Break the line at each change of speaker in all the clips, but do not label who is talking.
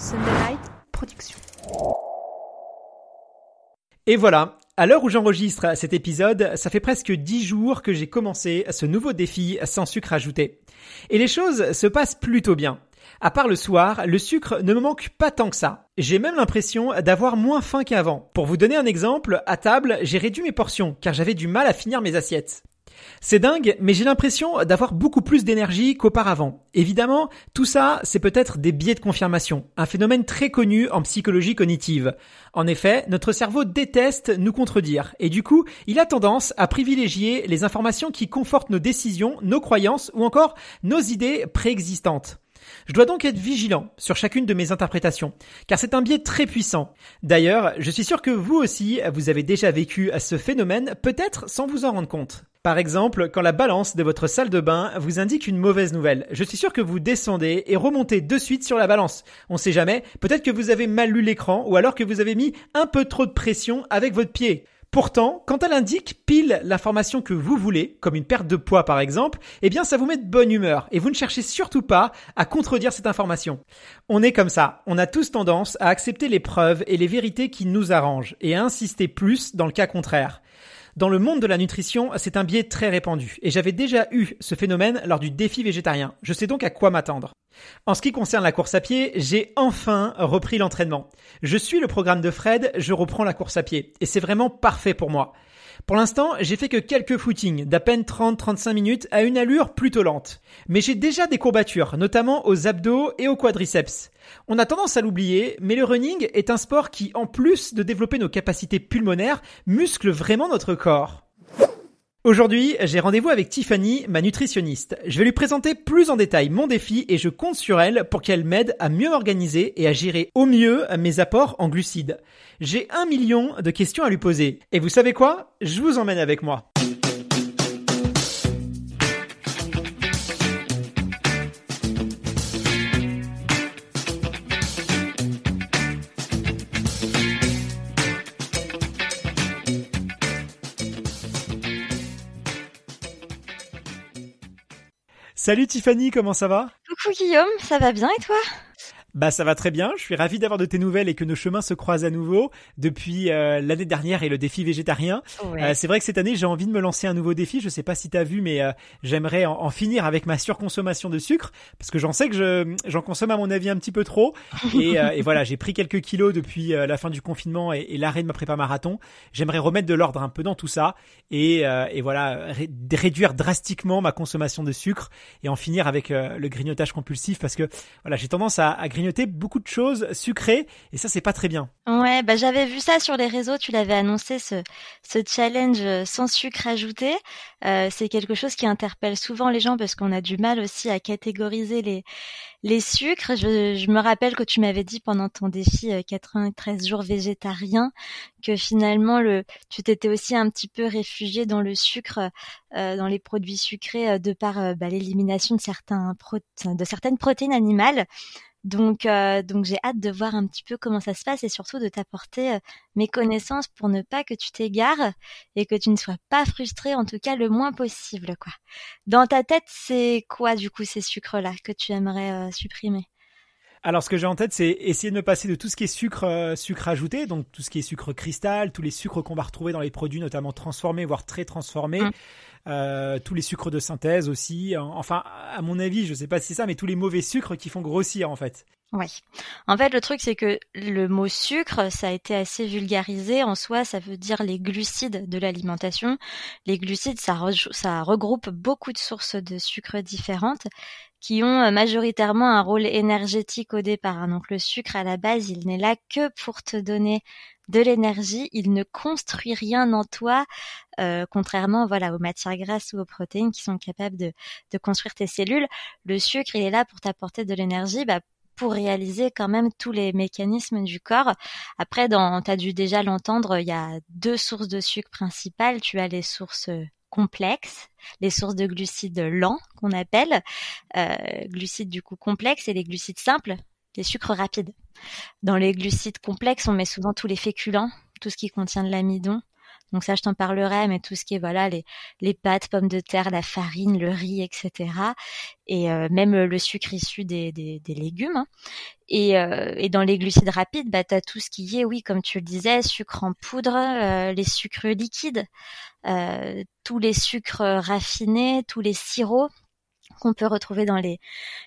Sunday Night Production.
Et voilà, à l'heure où j'enregistre cet épisode, ça fait presque 10 jours que j'ai commencé ce nouveau défi sans sucre ajouté. Et les choses se passent plutôt bien. À part le soir, le sucre ne me manque pas tant que ça. J'ai même l'impression d'avoir moins faim qu'avant. Pour vous donner un exemple, à table, j'ai réduit mes portions car j'avais du mal à finir mes assiettes. C'est dingue, mais j'ai l'impression d'avoir beaucoup plus d'énergie qu'auparavant. Évidemment, tout ça, c'est peut-être des biais de confirmation, un phénomène très connu en psychologie cognitive. En effet, notre cerveau déteste nous contredire, et du coup, il a tendance à privilégier les informations qui confortent nos décisions, nos croyances ou encore nos idées préexistantes. Je dois donc être vigilant sur chacune de mes interprétations, car c'est un biais très puissant. D'ailleurs, je suis sûr que vous aussi, vous avez déjà vécu ce phénomène, peut-être sans vous en rendre compte. Par exemple, quand la balance de votre salle de bain vous indique une mauvaise nouvelle, je suis sûr que vous descendez et remontez de suite sur la balance. On sait jamais, peut-être que vous avez mal lu l'écran ou alors que vous avez mis un peu trop de pression avec votre pied. Pourtant, quand elle indique pile l'information que vous voulez, comme une perte de poids par exemple, eh bien ça vous met de bonne humeur et vous ne cherchez surtout pas à contredire cette information. On est comme ça, on a tous tendance à accepter les preuves et les vérités qui nous arrangent et à insister plus dans le cas contraire. Dans le monde de la nutrition, c'est un biais très répandu, et j'avais déjà eu ce phénomène lors du défi végétarien. Je sais donc à quoi m'attendre. En ce qui concerne la course à pied, j'ai enfin repris l'entraînement. Je suis le programme de Fred, je reprends la course à pied, et c'est vraiment parfait pour moi. Pour l'instant, j'ai fait que quelques footings, d'à peine 30-35 minutes à une allure plutôt lente. Mais j'ai déjà des courbatures, notamment aux abdos et aux quadriceps. On a tendance à l'oublier, mais le running est un sport qui, en plus de développer nos capacités pulmonaires, muscle vraiment notre corps. Aujourd'hui, j'ai rendez-vous avec Tiffany, ma nutritionniste. Je vais lui présenter plus en détail mon défi et je compte sur elle pour qu'elle m'aide à mieux m'organiser et à gérer au mieux mes apports en glucides. J'ai un million de questions à lui poser. Et vous savez quoi? Je vous emmène avec moi. Salut Tiffany, comment ça va?
Coucou Guillaume, ça va bien et toi?
Bah ça va très bien, je suis ravi d'avoir de tes nouvelles et que nos chemins se croisent à nouveau depuis euh, l'année dernière et le défi végétarien. Euh, c'est vrai que cette année j'ai envie de me lancer un nouveau défi, je sais pas si tu as vu mais euh, j'aimerais en, finir avec ma surconsommation de sucre parce que j'en sais que je j'en consomme à mon avis un petit peu trop et, et voilà j'ai pris quelques kilos depuis la fin du confinement et, et l'arrêt de ma prépa marathon. J'aimerais remettre de l'ordre un peu dans tout ça et, et voilà réduire drastiquement ma consommation de sucre et en finir avec le grignotage compulsif parce que voilà j'ai tendance à, à grignoter beaucoup de choses sucrées et ça c'est pas très bien.
Ouais, bah j'avais vu ça sur les réseaux, tu l'avais annoncé ce ce challenge sans sucre ajouté. Euh, c'est quelque chose qui interpelle souvent les gens parce qu'on a du mal aussi à catégoriser les les sucres. Je, me rappelle que tu m'avais dit pendant ton défi 93 euh, jours végétarien que finalement le tu t'étais aussi un petit peu réfugié dans le sucre, euh, dans les produits sucrés de par bah, l'élimination de certains de certaines protéines animales. Donc, euh, donc j'ai hâte de voir un petit peu comment ça se passe et surtout de t'apporter euh, mes connaissances pour ne pas que tu t'égares et que tu ne sois pas frustré, en tout cas le moins possible, quoi. Dans ta tête, c'est quoi du coup ces sucres-là que tu aimerais euh, supprimer?
Alors, ce que j'ai en tête, c'est essayer de me passer de tout ce qui est sucre, sucre ajouté, donc tout ce qui est sucre cristal, tous les sucres qu'on va retrouver dans les produits, notamment transformés, voire très transformés. Mmh. Euh, tous les sucres de synthèse aussi. Enfin, à mon avis, je sais pas si c'est ça, mais tous les mauvais sucres qui font grossir en fait.
Oui. En fait, le truc, c'est que le mot sucre, ça a été assez vulgarisé. En soi, ça veut dire les glucides de l'alimentation. Les glucides, ça, ça regroupe beaucoup de sources de sucre différentes qui ont euh, majoritairement un rôle énergétique au départ. Donc le sucre, à la base, il n'est là que pour te donner de l'énergie, il ne construit rien en toi, euh, contrairement voilà aux matières grasses ou aux protéines qui sont capables de, construire tes cellules. Le sucre, il est là pour t'apporter de l'énergie, bah, pour réaliser quand même tous les mécanismes du corps. Après, dans, as dû déjà l'entendre, il y a deux sources de sucre principales. Tu as les sources complexes, les sources de glucides lents qu'on appelle, euh, glucides du coup complexes et les glucides simples, les sucres rapides. Dans les glucides complexes, on met souvent tous les féculents, tout ce qui contient de l'amidon, donc ça, je t'en parlerai, mais tout ce qui est voilà les, les pâtes, pommes de terre, la farine, le riz, etc. Et euh, même le sucre issu des, des, légumes. Hein. Et, euh, et, dans les glucides rapides, bah, tu tout ce qui est, oui, comme tu le disais, sucre en poudre, euh, les sucres liquides, tous les sucres raffinés, tous les sirops qu'on peut retrouver dans les,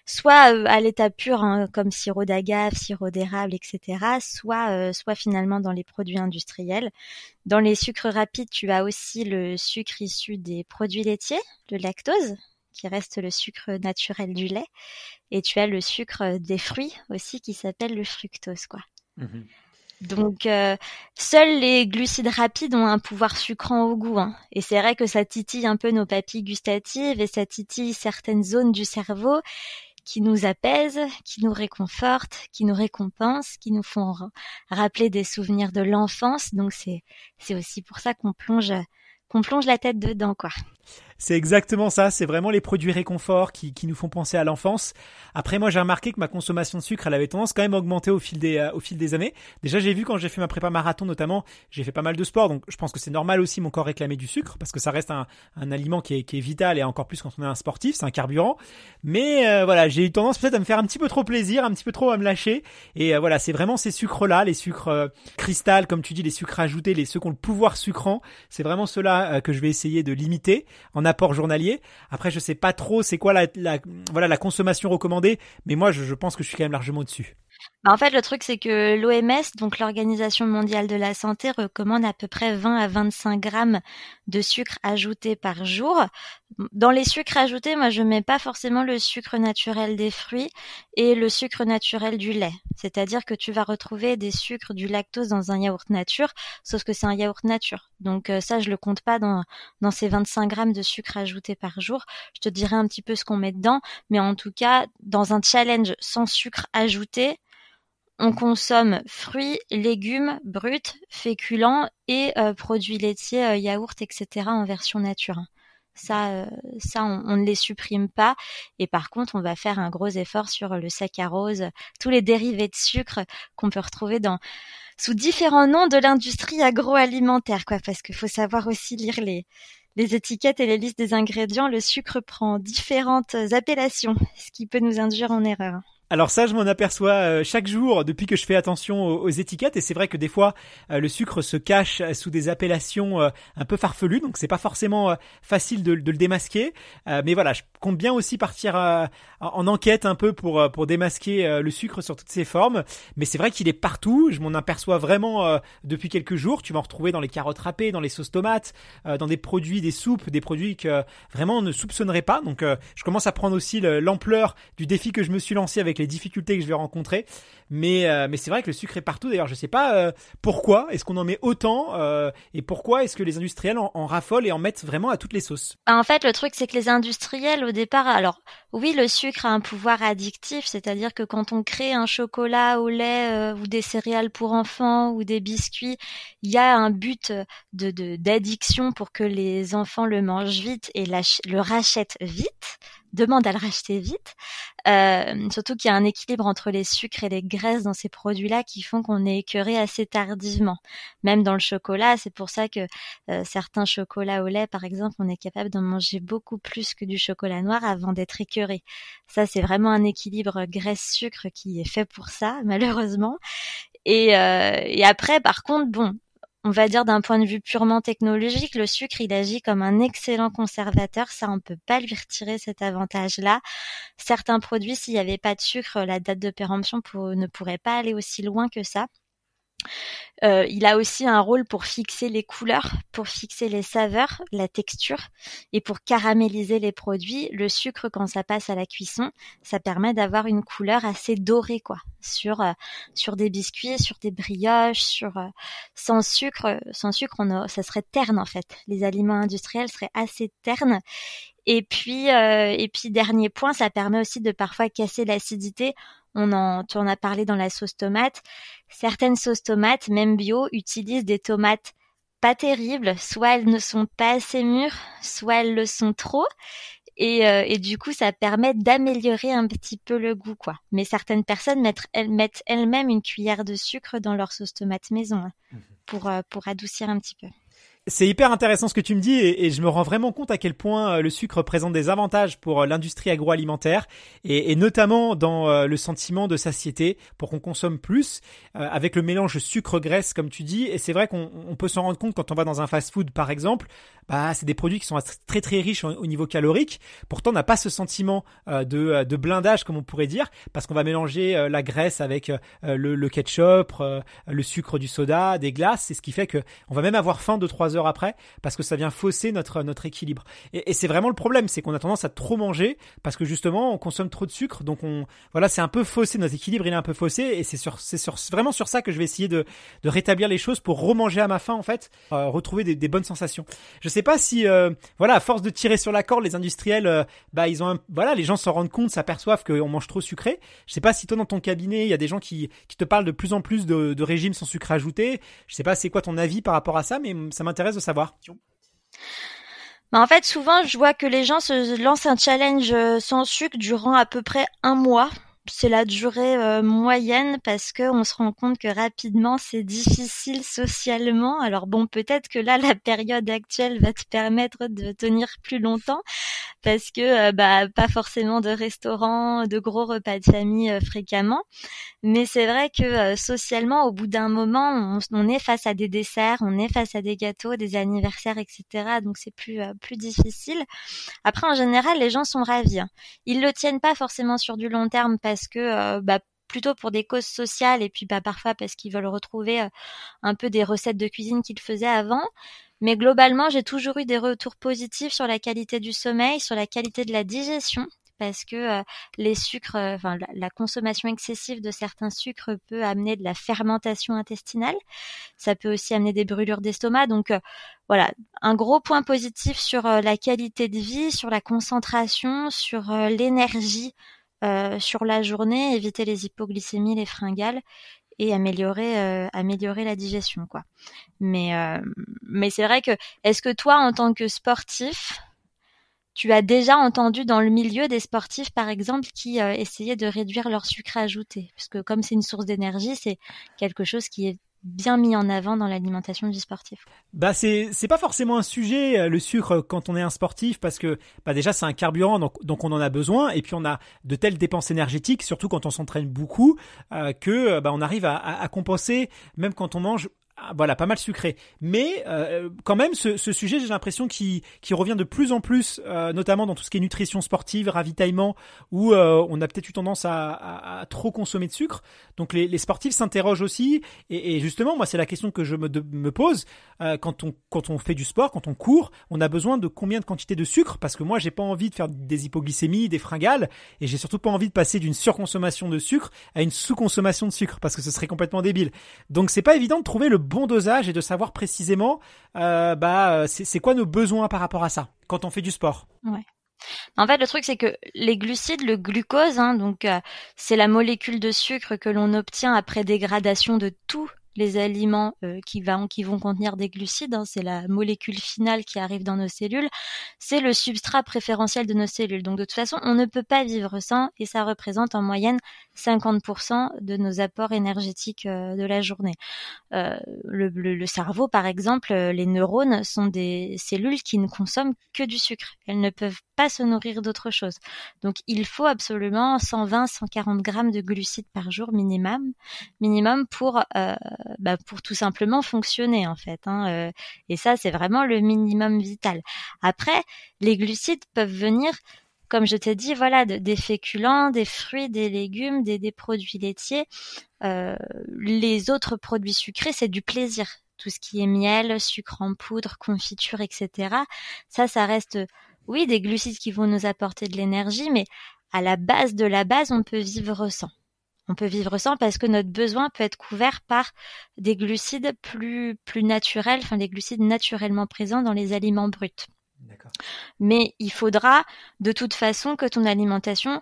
soit euh, à l'état pur hein, comme sirop d'agave, sirop d'érable, etc., soit, euh, soit finalement dans les produits industriels. Dans les sucres rapides, tu as aussi le sucre issu des produits laitiers, le lactose, qui reste le sucre naturel du lait, et tu as le sucre des fruits aussi qui s'appelle le fructose, quoi. Mmh donc, euh, seuls les glucides rapides ont un pouvoir sucrant au goût. Hein. Et c'est vrai que ça titille un peu nos papilles gustatives et ça titille certaines zones du cerveau qui nous apaisent, qui nous réconfortent, qui nous récompensent, qui nous font rappeler des souvenirs de l'enfance. Donc, c'est aussi pour ça qu'on plonge qu'on plonge la tête dedans, quoi.
C'est exactement ça, c'est vraiment les produits réconfort qui, qui nous font penser à l'enfance. Après moi j'ai remarqué que ma consommation de sucre elle avait tendance quand même à augmenter au fil des, euh, au fil des années. Déjà j'ai vu quand j'ai fait ma prépa marathon notamment, j'ai fait pas mal de sport donc je pense que c'est normal aussi mon corps réclamer du sucre parce que ça reste un, un aliment qui est, qui est vital et encore plus quand on est un sportif, c'est un carburant. Mais euh, voilà j'ai eu tendance peut-être à me faire un petit peu trop plaisir, un petit peu trop à me lâcher et euh, voilà c'est vraiment ces sucres là, les sucres cristal comme tu dis, les sucres ajoutés, les ceux qui ont le pouvoir sucrant, c'est vraiment ceux-là que je vais essayer de limiter apport journalier. Après, je sais pas trop c'est quoi la, consommation recommandée, mais moi je, pense que je suis quand même largement au-dessus.
Bah, en fait, le truc, c'est que l'OMS, donc l'Organisation mondiale de la santé, recommande à peu près 20 à 25 grammes de sucre ajouté par jour. Dans les sucres ajoutés, moi, je mets pas forcément le sucre naturel des fruits et le sucre naturel du lait. C'est-à-dire que tu vas retrouver des sucres du lactose dans un yaourt nature, sauf que c'est un yaourt nature. Donc euh, ça, je le compte pas dans, dans ces 25 grammes de sucre ajouté par jour. Je te dirai un petit peu ce qu'on met dedans, mais en tout cas, dans un challenge sans sucre ajouté, on consomme fruits, légumes bruts, féculents et euh, produits laitiers, euh, yaourts, etc. en version nature. Ça, euh, ça, on, ne les supprime pas. Et par contre, on va faire un gros effort sur le saccharose, tous les dérivés de sucre qu'on peut retrouver dans sous différents noms de l'industrie agroalimentaire, quoi. Parce qu'il faut savoir aussi lire les les étiquettes et les listes des ingrédients. Le sucre prend différentes appellations, ce qui peut nous induire en erreur.
Alors ça, je m'en aperçois euh, chaque jour depuis que je fais attention aux, étiquettes et c'est vrai que des fois euh, le sucre se cache sous des appellations euh, un peu farfelues, donc c'est pas forcément facile de, de, le démasquer. mais voilà, je compte bien aussi partir en enquête un peu pour pour démasquer le sucre sur toutes ses formes. Mais c'est vrai qu'il est partout. Je m'en aperçois vraiment depuis quelques jours. Tu vas en retrouver dans les carottes râpées, dans les sauces tomates, dans des produits, des soupes, des produits que vraiment on ne soupçonnerait pas. Donc je commence à prendre aussi l'ampleur du défi que je me suis lancé avec les difficultés que je vais rencontrer. Mais, euh, mais c'est vrai que le sucre est partout. D'ailleurs, je sais pas euh, pourquoi est-ce qu'on en met autant euh, et pourquoi est-ce que les industriels en, raffolent et en mettent vraiment à toutes les sauces?
Bah, en fait, le truc, c'est que les industriels, au départ, alors oui, le sucre a un pouvoir addictif, c'est-à-dire que quand on crée un chocolat au lait ou des céréales pour enfants ou des biscuits, il y a un but de d'addiction pour que les enfants le mangent vite et le rachètent vite demande à le racheter vite. Euh, surtout qu'il y a un équilibre entre les sucres et les graisses dans ces produits-là qui font qu'on est écœuré assez tardivement. Même dans le chocolat, c'est pour ça que euh, certains chocolats au lait, par exemple, on est capable d'en manger beaucoup plus que du chocolat noir avant d'être écœuré. Ça, c'est vraiment un équilibre graisse-sucre qui est fait pour ça, malheureusement. Et, euh, et après, par contre, bon, on va dire d'un point de vue purement technologique, le sucre, il agit comme un excellent conservateur. Ça, on peut pas lui retirer cet avantage-là. Certains produits, s'il n'y avait pas de sucre, la date de péremption ne pourrait pas aller aussi loin que ça. Euh, il a aussi un rôle pour fixer les couleurs, pour fixer les saveurs, la texture et pour caraméliser les produits. Le sucre, quand ça passe à la cuisson, ça permet d'avoir une couleur assez dorée, quoi, sur euh, sur des biscuits, sur des brioches, sur euh, sans sucre, sans sucre, on ça serait terne en fait. Les aliments industriels seraient assez ternes. Et puis et puis dernier point, ça permet aussi de parfois casser l'acidité on en, tu en as parlé dans la sauce tomate. Certaines sauces tomates, même bio, utilisent des tomates pas terribles. Soit elles ne sont pas assez mûres, soit elles le sont trop. Et, euh, et du coup, ça permet d'améliorer un petit peu le goût, quoi. Mais certaines personnes mettent, elles, mettent elles-mêmes une cuillère de sucre dans leur sauce tomate maison hein, mmh pour, euh, pour adoucir un petit peu.
C'est hyper intéressant ce que tu me dis et, je me rends vraiment compte à quel point euh, le sucre présente des avantages pour euh, l'industrie agroalimentaire et, notamment dans euh, le sentiment de satiété pour qu'on consomme plus avec le mélange sucre-graisse comme tu dis. Et c'est vrai qu'on peut s'en rendre compte quand on va dans un fast-food par exemple. Bah c'est des produits qui sont très très riches au, niveau calorique. Pourtant on n'a pas ce sentiment de, blindage comme on pourrait dire parce qu'on va mélanger la graisse avec le, ketchup le sucre du soda des glaces. C'est ce qui fait que on va même avoir faim de heures après parce que ça vient fausser notre notre équilibre. Et, c'est vraiment le problème, c'est qu'on a tendance à trop manger parce que justement on consomme trop de sucre, donc on voilà c'est un peu faussé notre équilibre, il est un peu faussé et c'est sur c'est sur vraiment sur ça que je vais essayer de de rétablir les choses pour remanger à ma faim en fait, euh, retrouver des, bonnes sensations. Je sais pas si euh, voilà à force de tirer sur la corde, les industriels euh, bah ils ont un, voilà les gens s'en rendent compte, s'aperçoivent qu'on mange trop sucré. Je sais pas si toi dans ton cabinet il y a des gens qui qui te parlent de plus en plus de, de régime sans sucre ajouté. Je sais pas c'est quoi ton avis par rapport à ça, mais ça m'intéresse
Bah, en fait, souvent, je vois que les gens se lancent un challenge euh, sans sucre durant à peu près un mois c'est la durée euh, moyenne parce que on se rend compte que rapidement c'est difficile socialement. Alors bon, peut-être que là la période actuelle va te permettre de tenir plus longtemps parce que euh, bah pas forcément de restaurants, de gros repas de famille euh, fréquemment. Mais c'est vrai que socialement, au bout d'un moment, on, est face à des desserts, on est face à des gâteaux, des anniversaires, etc. Donc c'est plus plus difficile. Après, en général, les gens sont ravis. Hein. Ils le tiennent pas forcément sur du long terme que euh, bah, plutôt pour des causes sociales et puis bah, parfois parce qu'ils veulent retrouver euh, un peu des recettes de cuisine qu'ils faisaient avant. Mais globalement, j'ai toujours eu des retours positifs sur la qualité du sommeil, sur la qualité de la digestion parce que euh, les sucres, enfin la, consommation excessive de certains sucres peut amener de la fermentation intestinale. Ça peut aussi amener des brûlures d'estomac. Donc voilà, un gros point positif sur la qualité de vie, sur la concentration, sur l'énergie sur la journée, éviter les hypoglycémies, les fringales et améliorer euh, la digestion quoi. Mais euh, mais c'est vrai que est-ce que toi en tant que sportif tu as déjà entendu dans le milieu des sportifs, par exemple, qui essayaient de réduire leur sucre ajouté, parce que comme c'est une source d'énergie, c'est quelque chose qui est bien mis en avant dans l'alimentation du sportif.
Bah c'est pas forcément un sujet euh, le sucre quand on est un sportif parce que bah déjà c'est un carburant donc donc on en a besoin et puis on a de telles dépenses énergétiques surtout quand on s'entraîne beaucoup euh, que bah on arrive à, à, compenser même quand on mange voilà, pas mal sucré. Mais euh, quand même, ce, ce sujet, j'ai l'impression qu'il qui revient de plus en plus, euh, notamment dans tout ce qui est nutrition sportive, ravitaillement, où euh, on a peut-être eu tendance à, à, à, trop consommer de sucre. Donc les, les sportifs s'interrogent aussi. Et, et, justement, moi, c'est la question que je me, me pose quand on quand on fait du sport, quand on court, on a besoin de combien de quantité de sucre? Parce que moi, j'ai pas envie de faire des hypoglycémies, des fringales, et j'ai surtout pas envie de passer d'une surconsommation de sucre à une sous-consommation de sucre, parce que ce serait complètement débile. Donc c'est pas évident de trouver le bon dosage et de savoir précisément euh, bah c'est quoi nos besoins par rapport à ça quand on fait du sport.
En fait, le truc, c'est que les glucides, le glucose, hein, donc euh, c'est la molécule de sucre que l'on obtient après dégradation de tout les aliments euh, qui, vont, contenir des glucides, hein, c'est la molécule finale qui arrive dans nos cellules, c'est le substrat préférentiel de nos cellules. Donc de toute façon, on ne peut pas vivre sans et ça représente en moyenne 50% de nos apports énergétiques euh, de la journée. Euh, le, le, cerveau, par exemple, les neurones sont des cellules qui ne consomment que du sucre. Elles ne peuvent pas se nourrir d'autre chose. Donc il faut absolument 120-140 grammes de glucides par jour minimum, minimum pour bah, pour tout simplement fonctionner en fait. Hein, euh, et ça, c'est vraiment le minimum vital. Après, les glucides peuvent venir comme je t'ai dit, voilà, des féculents, des fruits, des légumes, des, produits laitiers. Euh, les autres produits sucrés, c'est du plaisir. Tout ce qui est miel, sucre en poudre, confiture, etc. Ça, ça reste, oui, des glucides qui vont nous apporter de l'énergie, mais à la base de la base, on peut vivre sans. On peut vivre sans parce que notre besoin peut être couvert par des glucides plus, plus naturels, enfin des glucides naturellement présents dans les aliments bruts. Mais il faudra de toute façon que ton alimentation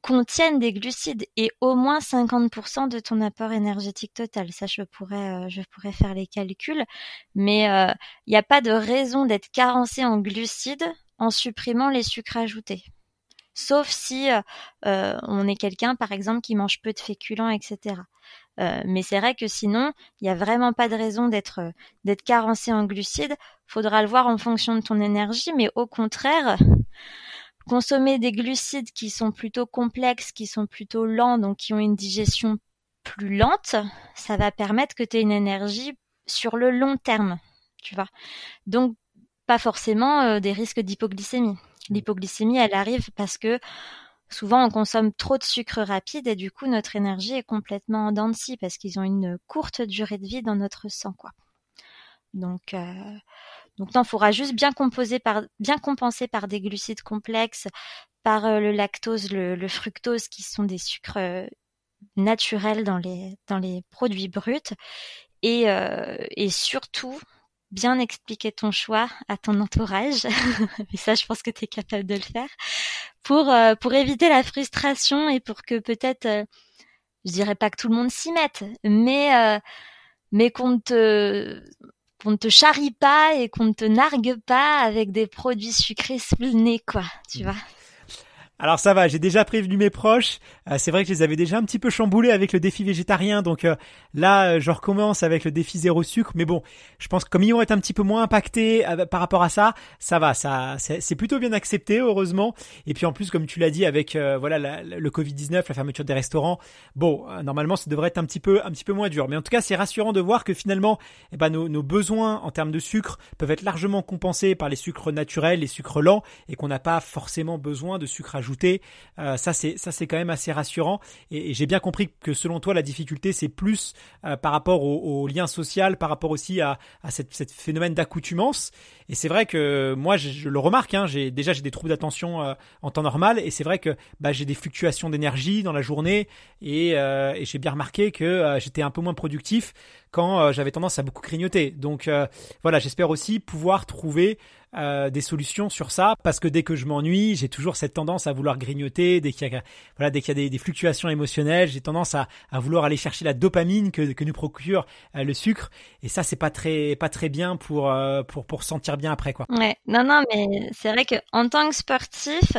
contienne des glucides et au moins 50% de ton apport énergétique total. Ça, je pourrais, euh, je pourrais faire les calculs, mais euh, il n'y a pas de raison d'être carencé en glucides en supprimant les sucres ajoutés sauf si euh, euh, on est quelqu'un, par exemple, qui mange peu de féculents, etc. Euh, mais c'est vrai que sinon, il n'y a vraiment pas de raison d'être d'être carencé en glucides. Faudra le voir en fonction de ton énergie, mais au contraire, consommer des glucides qui sont plutôt complexes, qui sont plutôt lents, donc qui ont une digestion plus lente, ça va permettre que tu aies une énergie sur le long terme, tu vois. Donc pas forcément des risques d'hypoglycémie. L'hypoglycémie, elle arrive parce que souvent on consomme trop de sucre rapide et du coup notre énergie est complètement en dents parce qu'ils ont une courte durée de vie dans notre sang, quoi. Donc, euh, donc non, il faudra juste bien composer par, bien compenser par des glucides complexes, par euh, le lactose, le, fructose, qui sont des sucres euh, naturels dans les dans les produits bruts, et et surtout bien expliquer ton choix à ton entourage. Mais ça, je pense que tu es capable de le faire pour euh, pour éviter la frustration et pour que peut-être euh, je dirais pas que tout le monde s'y mette, mais euh, mais qu'on te qu'on ne te charrie pas et qu'on ne te nargue pas avec des produits sucrés sous le nez, quoi, tu mmh. vois.
Alors ça va, j'ai déjà prévenu mes proches. Euh, c'est vrai que je les avais déjà un petit peu chamboulés avec le défi végétarien, donc euh, là euh, je recommence avec le défi zéro sucre. Mais bon, je pense que comme ils vont être un petit peu moins impactés par rapport à ça, ça va, ça c'est plutôt bien accepté heureusement. Et puis en plus, comme tu l'as dit, avec voilà le Covid 19, la fermeture des restaurants, bon normalement ça devrait être un petit peu un petit peu moins dur. Mais en tout cas, c'est rassurant de voir que finalement, eh ben, nos, besoins en termes de sucre peuvent être largement compensés par les sucres naturels, les sucres lents, et qu'on n'a pas forcément besoin de sucre Euh, ça c'est ça c'est quand même assez rassurant et, j'ai bien compris que selon toi la difficulté c'est plus euh, par rapport au, lien social, par rapport aussi à, à cette, phénomène d'accoutumance. Et c'est vrai que moi je, le remarque, hein, j'ai déjà j'ai des troubles d'attention euh, en temps normal et c'est vrai que bah, j'ai des fluctuations d'énergie dans la journée et, et j'ai bien remarqué que j'étais un peu moins productif quand j'avais tendance à beaucoup grignoter. Donc voilà, j'espère aussi pouvoir trouver euh, des solutions sur ça parce que dès que je m'ennuie, j'ai toujours cette tendance à vouloir grignoter. Dès qu'il y a voilà, dès qu'il y a des, fluctuations émotionnelles, j'ai tendance à, à, vouloir aller chercher la dopamine que, que nous procure euh, le sucre. Et ça, c'est pas très pas très bien pour euh, pour pour sentir bien après quoi.
Ouais, non non, mais c'est vrai que en tant que sportif,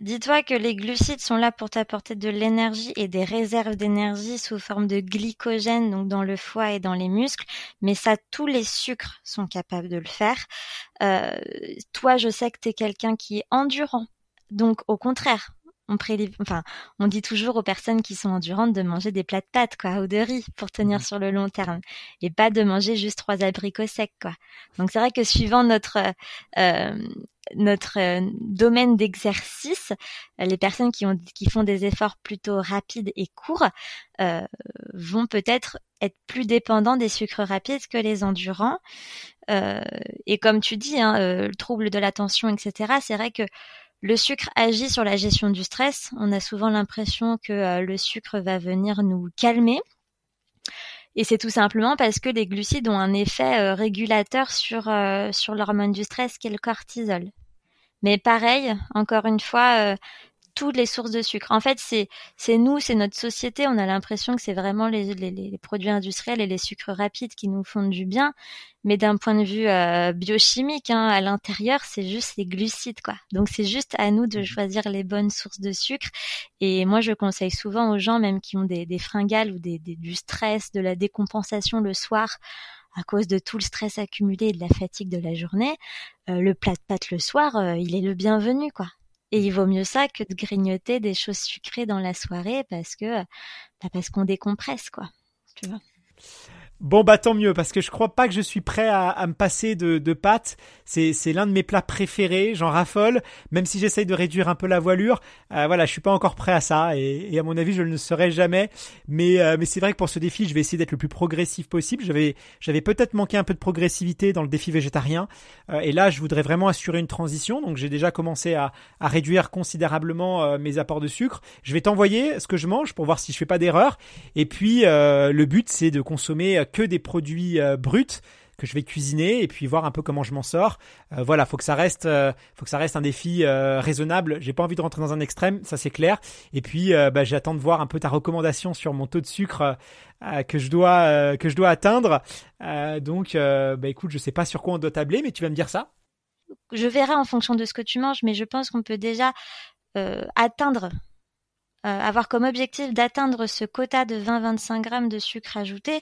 Dis-toi que les glucides sont là pour t'apporter de l'énergie et des réserves d'énergie sous forme de glycogène, donc dans le foie et dans les muscles, mais ça, tous les sucres sont capables de le faire. Euh, toi, je sais que tu es quelqu'un qui est endurant, donc au contraire, on enfin, on dit toujours aux personnes qui sont endurantes de manger des plats de pâtes, quoi, ou de riz pour tenir mmh. sur le long terme, et pas de manger juste trois abricots secs, quoi. Donc c'est vrai que suivant notre euh, notre euh, domaine d'exercice, les personnes qui, ont, qui font des efforts plutôt rapides et courts euh, vont peut-être être plus dépendants des sucres rapides que les endurants. Euh, et comme tu dis, hein, euh, le trouble de l'attention, etc., c'est vrai que le sucre agit sur la gestion du stress. On a souvent l'impression que euh, le sucre va venir nous calmer. Et c'est tout simplement parce que les glucides ont un effet euh, régulateur sur, euh, sur l'hormone du stress qui est le cortisol. Mais pareil, encore une fois, toutes les sources de sucre. En fait, c'est c'est nous, c'est notre société. On a l'impression que c'est vraiment les, les, les, produits industriels et les sucres rapides qui nous font du bien, mais d'un point de vue euh, biochimique, hein, à l'intérieur, c'est juste les glucides, quoi. Donc c'est juste à nous de mmh. choisir les bonnes sources de sucre. Et moi, je conseille souvent aux gens, même qui ont des, des fringales ou des, des, du stress, de la décompensation le soir à cause de tout le stress accumulé et de la fatigue de la journée, euh, le plat de pâtes le soir, euh, il est le bienvenu, quoi. Et il vaut mieux ça que de grignoter des choses sucrées dans la soirée parce que bah parce qu'on décompresse quoi. Tu vois.
Bon bah tant mieux parce que je crois pas que je suis prêt à, me passer de, de pâtes. C'est c'est l'un de mes plats préférés, j'en raffole. Même si j'essaye de réduire un peu la voilure, euh, voilà, je suis pas encore prêt à ça et, à mon avis je ne le serai jamais. Mais euh, mais c'est vrai que pour ce défi, je vais essayer d'être le plus progressif possible. J'avais j'avais peut-être manqué un peu de progressivité dans le défi végétarien euh, et là je voudrais vraiment assurer une transition. Donc j'ai déjà commencé à, à réduire considérablement mes apports de sucre. Je vais t'envoyer ce que je mange pour voir si je fais pas d'erreur. Et puis le but c'est de consommer que des produits euh, bruts que je vais cuisiner et puis voir un peu comment je m'en sors. Euh, voilà, faut que ça reste, euh, faut que ça reste un défi raisonnable. J'ai pas envie de rentrer dans un extrême, ça c'est clair. Et puis, bah, j'attends de voir un peu ta recommandation sur mon taux de sucre que je dois que je dois atteindre. donc, bah écoute, je sais pas sur quoi on doit tabler, mais tu vas me dire ça.
Je verrai en fonction de ce que tu manges, mais je pense qu'on peut déjà atteindre avoir comme objectif d'atteindre ce quota de 20-25 grammes de sucre ajouté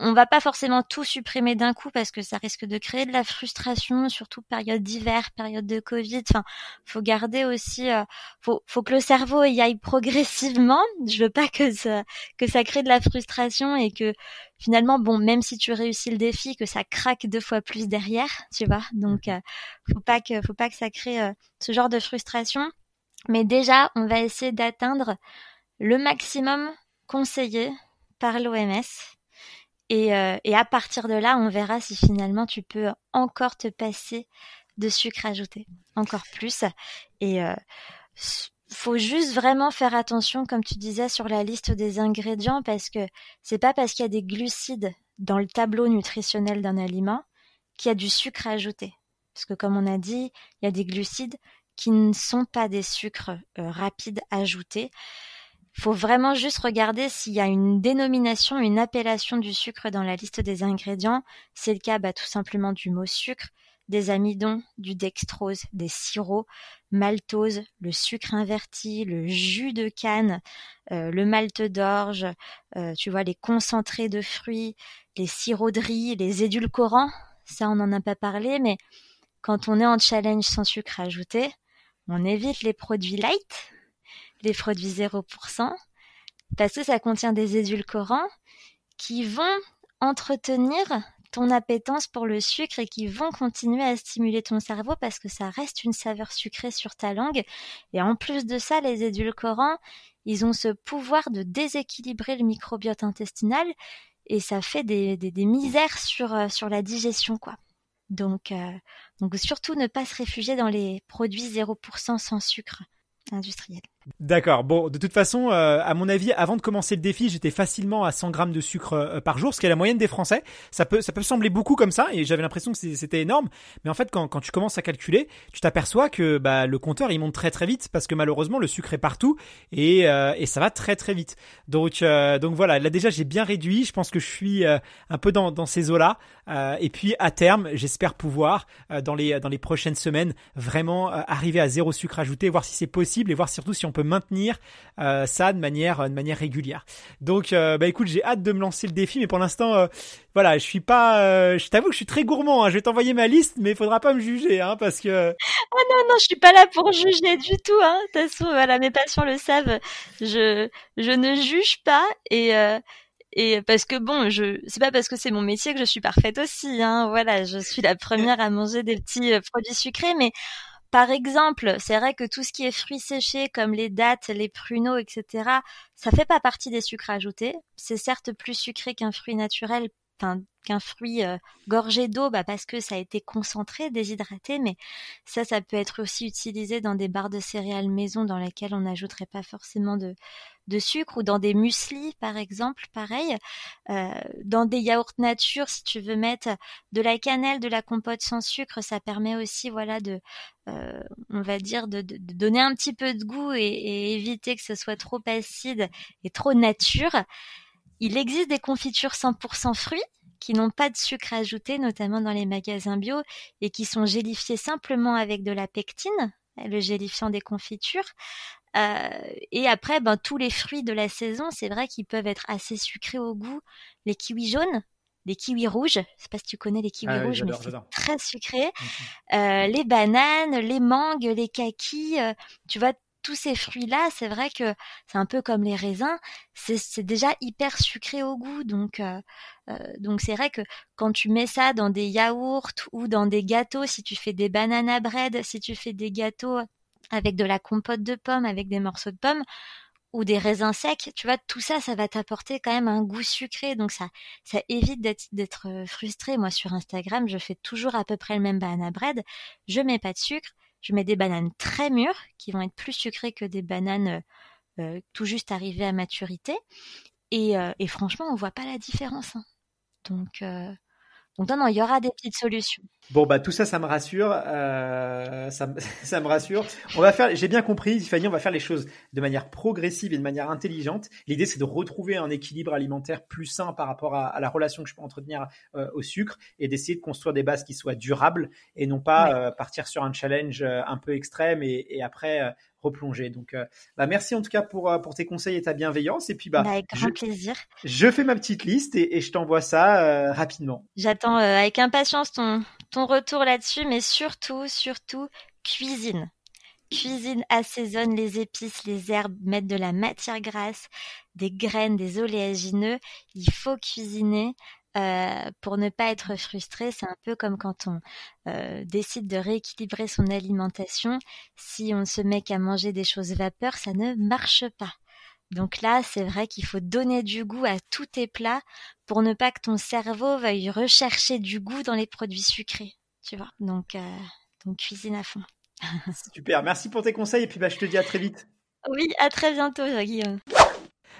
on va pas forcément tout supprimer d'un coup parce que ça risque de créer de la frustration, surtout période d'hiver, période de Covid. Enfin, faut garder aussi, euh, faut, faut que le cerveau y aille progressivement. Je veux pas que ça, que ça crée de la frustration et que finalement, bon, même si tu réussis le défi, que ça craque deux fois plus derrière, tu vois. Donc, euh, faut pas que, faut pas que ça crée euh, ce genre de frustration. Mais déjà, on va essayer d'atteindre le maximum conseillé par l'OMS euh, et, à partir de là, on verra si finalement tu peux encore te passer de sucre ajouté, encore plus. Et euh, faut juste vraiment faire attention, comme tu disais, sur la liste des ingrédients, parce que c'est pas parce qu'il y a des glucides dans le tableau nutritionnel d'un aliment qu'il y a du sucre ajouté. Parce que comme on a dit, il y a des glucides qui ne sont pas des sucres euh, rapides ajoutés faut vraiment juste regarder s'il y a une dénomination, une appellation du sucre dans la liste des ingrédients. C'est le cas bah, tout simplement du mot sucre, des amidons, du dextrose, des sirops, maltose, le sucre inverti, le jus de canne, euh, le malt d'orge, euh, tu vois les concentrés de fruits, les sirops de riz, les édulcorants. Ça, on n'en a pas parlé, mais quand on est en challenge sans sucre ajouté, on évite les produits light, les produits 0%, parce que ça contient des édulcorants qui vont entretenir ton appétence pour le sucre et qui vont continuer à stimuler ton cerveau parce que ça reste une saveur sucrée sur ta langue. Et en plus de ça, les édulcorants, ils ont ce pouvoir de déséquilibrer le microbiote intestinal et ça fait des, misères sur, euh, sur la digestion, quoi. Donc, euh, donc surtout ne pas se réfugier dans les produits 0% sans sucre industriel.
D'accord. Bon, de toute façon, euh, à mon avis, avant de commencer le défi, j'étais facilement à 100 grammes de sucre euh, par jour, ce qui est la moyenne des Français. Ça peut, ça peut sembler beaucoup comme ça, et j'avais l'impression que c'était énorme. Mais en fait, quand, quand tu commences à calculer, tu t'aperçois que bah, le compteur il monte très très vite parce que malheureusement le sucre est partout et, euh, et ça va très très vite. Donc donc voilà. Là déjà, j'ai bien réduit. Je pense que je suis un peu dans, dans ces eaux-là. et puis à terme, j'espère pouvoir dans les dans les prochaines semaines vraiment arriver à zéro sucre ajouté, voir si c'est possible et voir surtout si on peut maintenir euh, ça de manière de manière régulière. Donc euh, bah écoute, j'ai hâte de me lancer le défi, mais pour l'instant, euh, voilà, je suis pas, je t'avoue que je suis très gourmand. Hein. Je vais t'envoyer ma liste, mais il faudra pas me juger, hein, parce que.
Ah non non, je suis pas là pour juger du tout. Hein. De toute façon, voilà, mes patients le savent. Je je ne juge pas et et parce que bon, je c'est pas parce que c'est mon métier que je suis parfaite aussi. Hein. Voilà, je suis la première à manger des petits produits sucrés, mais par exemple, c'est vrai que tout ce qui est fruits séchés comme les dattes, les pruneaux, etc., ça fait pas partie des sucres ajoutés. C'est certes plus sucré qu'un fruit naturel qu'un fruit euh, gorgé d'eau, bah parce que ça a été concentré, déshydraté, mais ça, ça peut être aussi utilisé dans des barres de céréales maison dans lesquelles on n'ajouterait pas forcément de, de sucre ou dans des mueslis par exemple, pareil. Euh, dans des yaourts nature, si tu veux mettre de la cannelle, de la compote sans sucre, ça permet aussi, voilà, de, euh, on va dire, de, de, donner un petit peu de goût et, et éviter que ce soit trop acide et trop nature. Il existe des confitures 100% fruits qui n'ont pas de sucre ajouté, notamment dans les magasins bio, et qui sont gélifiées simplement avec de la pectine, le gélifiant des confitures. Euh, et après, ben, tous les fruits de la saison, c'est vrai qu'ils peuvent être assez sucrés au goût. Les kiwis jaunes, les kiwis rouges, je sais pas si tu connais les kiwis ah rouges, mais c'est très sucré. Mmh, mmh. Euh, les bananes, les mangues, les kakis, euh, tu vois, tous ces fruits-là, c'est vrai que c'est un peu comme les raisins, c'est déjà hyper sucré au goût. Donc, euh, euh, donc c'est vrai que quand tu mets ça dans des yaourts ou dans des gâteaux, si tu fais des bananes bread, si tu fais des gâteaux avec de la compote de pommes, avec des morceaux de pommes, ou des raisins secs, tu vois, tout ça, ça va t'apporter quand même un goût sucré, donc ça, ça évite d'être euh, frustré. Moi, sur Instagram, je fais toujours à peu près le même banana bread. Je mets pas de sucre, je mets des bananes très mûres qui vont être plus sucrées que des bananes euh, euh, tout juste arrivées à maturité. Et, franchement, on voit pas la différence. Hein. Donc, donc non, non, il y aura des petites solutions.
Bon bah tout ça, ça me rassure, euh, ça, ça, me rassure. On va faire, j'ai bien compris, Fanny, on va faire les choses de manière progressive et de manière intelligente. L'idée, c'est de retrouver un équilibre alimentaire plus sain par rapport à, la relation que je peux entretenir euh, au sucre et d'essayer de construire des bases qui soient durables et non pas euh, partir sur un challenge un peu extrême et, et après replonger. Donc, euh, bah, merci en tout cas pour, euh, pour tes conseils et ta bienveillance. Et puis, bah,
bah avec grand plaisir.
Je fais ma petite liste et, je t'envoie ça euh, rapidement.
J'attends avec impatience ton, ton retour là-dessus, mais surtout, surtout, cuisine. Cuisine, assaisonne les épices, les herbes, mettre de la matière grasse, des graines, des oléagineux. Il faut cuisiner. Euh, pour ne pas être frustré. C'est un peu comme quand on euh, décide de rééquilibrer son alimentation. Si on se met qu'à manger des choses vapeur, ça ne marche pas. Donc là, c'est vrai qu'il faut donner du goût à tous tes plats pour ne pas que ton cerveau veuille rechercher du goût dans les produits sucrés. Tu vois Donc, euh, donc cuisine à fond.
Super, merci pour tes conseils et puis bah, je te dis à très vite.
Oui, à très bientôt, Guillaume.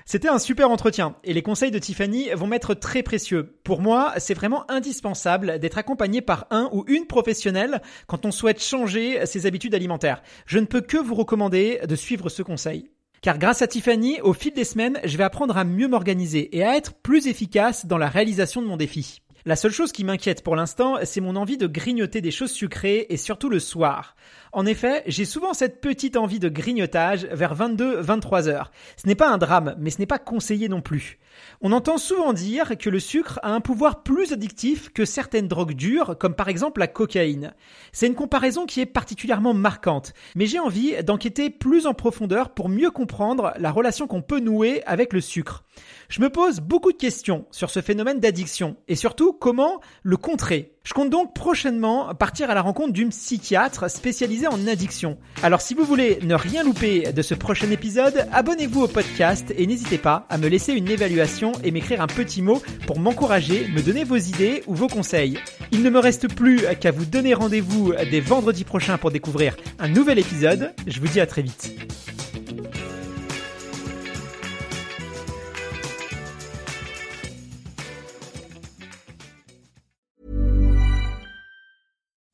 C'était un super entretien et les conseils de Tiffany vont m'être très précieux. Pour moi, c'est vraiment indispensable d'être accompagné par un ou une professionnelle quand on souhaite changer ses habitudes alimentaires. Je ne peux que vous recommander de suivre ce conseil. Car grâce à Tiffany, au fil des semaines, je vais apprendre à mieux m'organiser et à être plus efficace dans la réalisation de mon défi. La seule chose qui m'inquiète pour l'instant, c'est mon envie de grignoter des choses sucrées et surtout le soir. En effet, j'ai souvent cette petite envie de grignotage vers 22-23 heures. Ce n'est pas un drame, mais ce n'est pas conseillé non plus. On entend souvent dire que le sucre a un pouvoir plus addictif que certaines drogues dures, comme par exemple la cocaïne. C'est une comparaison qui est particulièrement marquante, mais j'ai envie d'enquêter plus en profondeur pour mieux comprendre la relation qu'on peut nouer avec le sucre. Je me pose beaucoup de questions sur ce phénomène d'addiction et surtout comment le contrer. Je compte donc prochainement partir à la rencontre d'une psychiatre spécialisée en addiction. Alors si vous voulez ne rien louper de ce prochain épisode, abonnez-vous au podcast et n'hésitez pas à me laisser une évaluation et m'écrire un petit mot pour m'encourager, me donner vos idées ou vos conseils. Il ne me reste plus qu'à vous donner rendez-vous dès vendredi prochain pour découvrir un nouvel épisode. Je vous dis à très vite.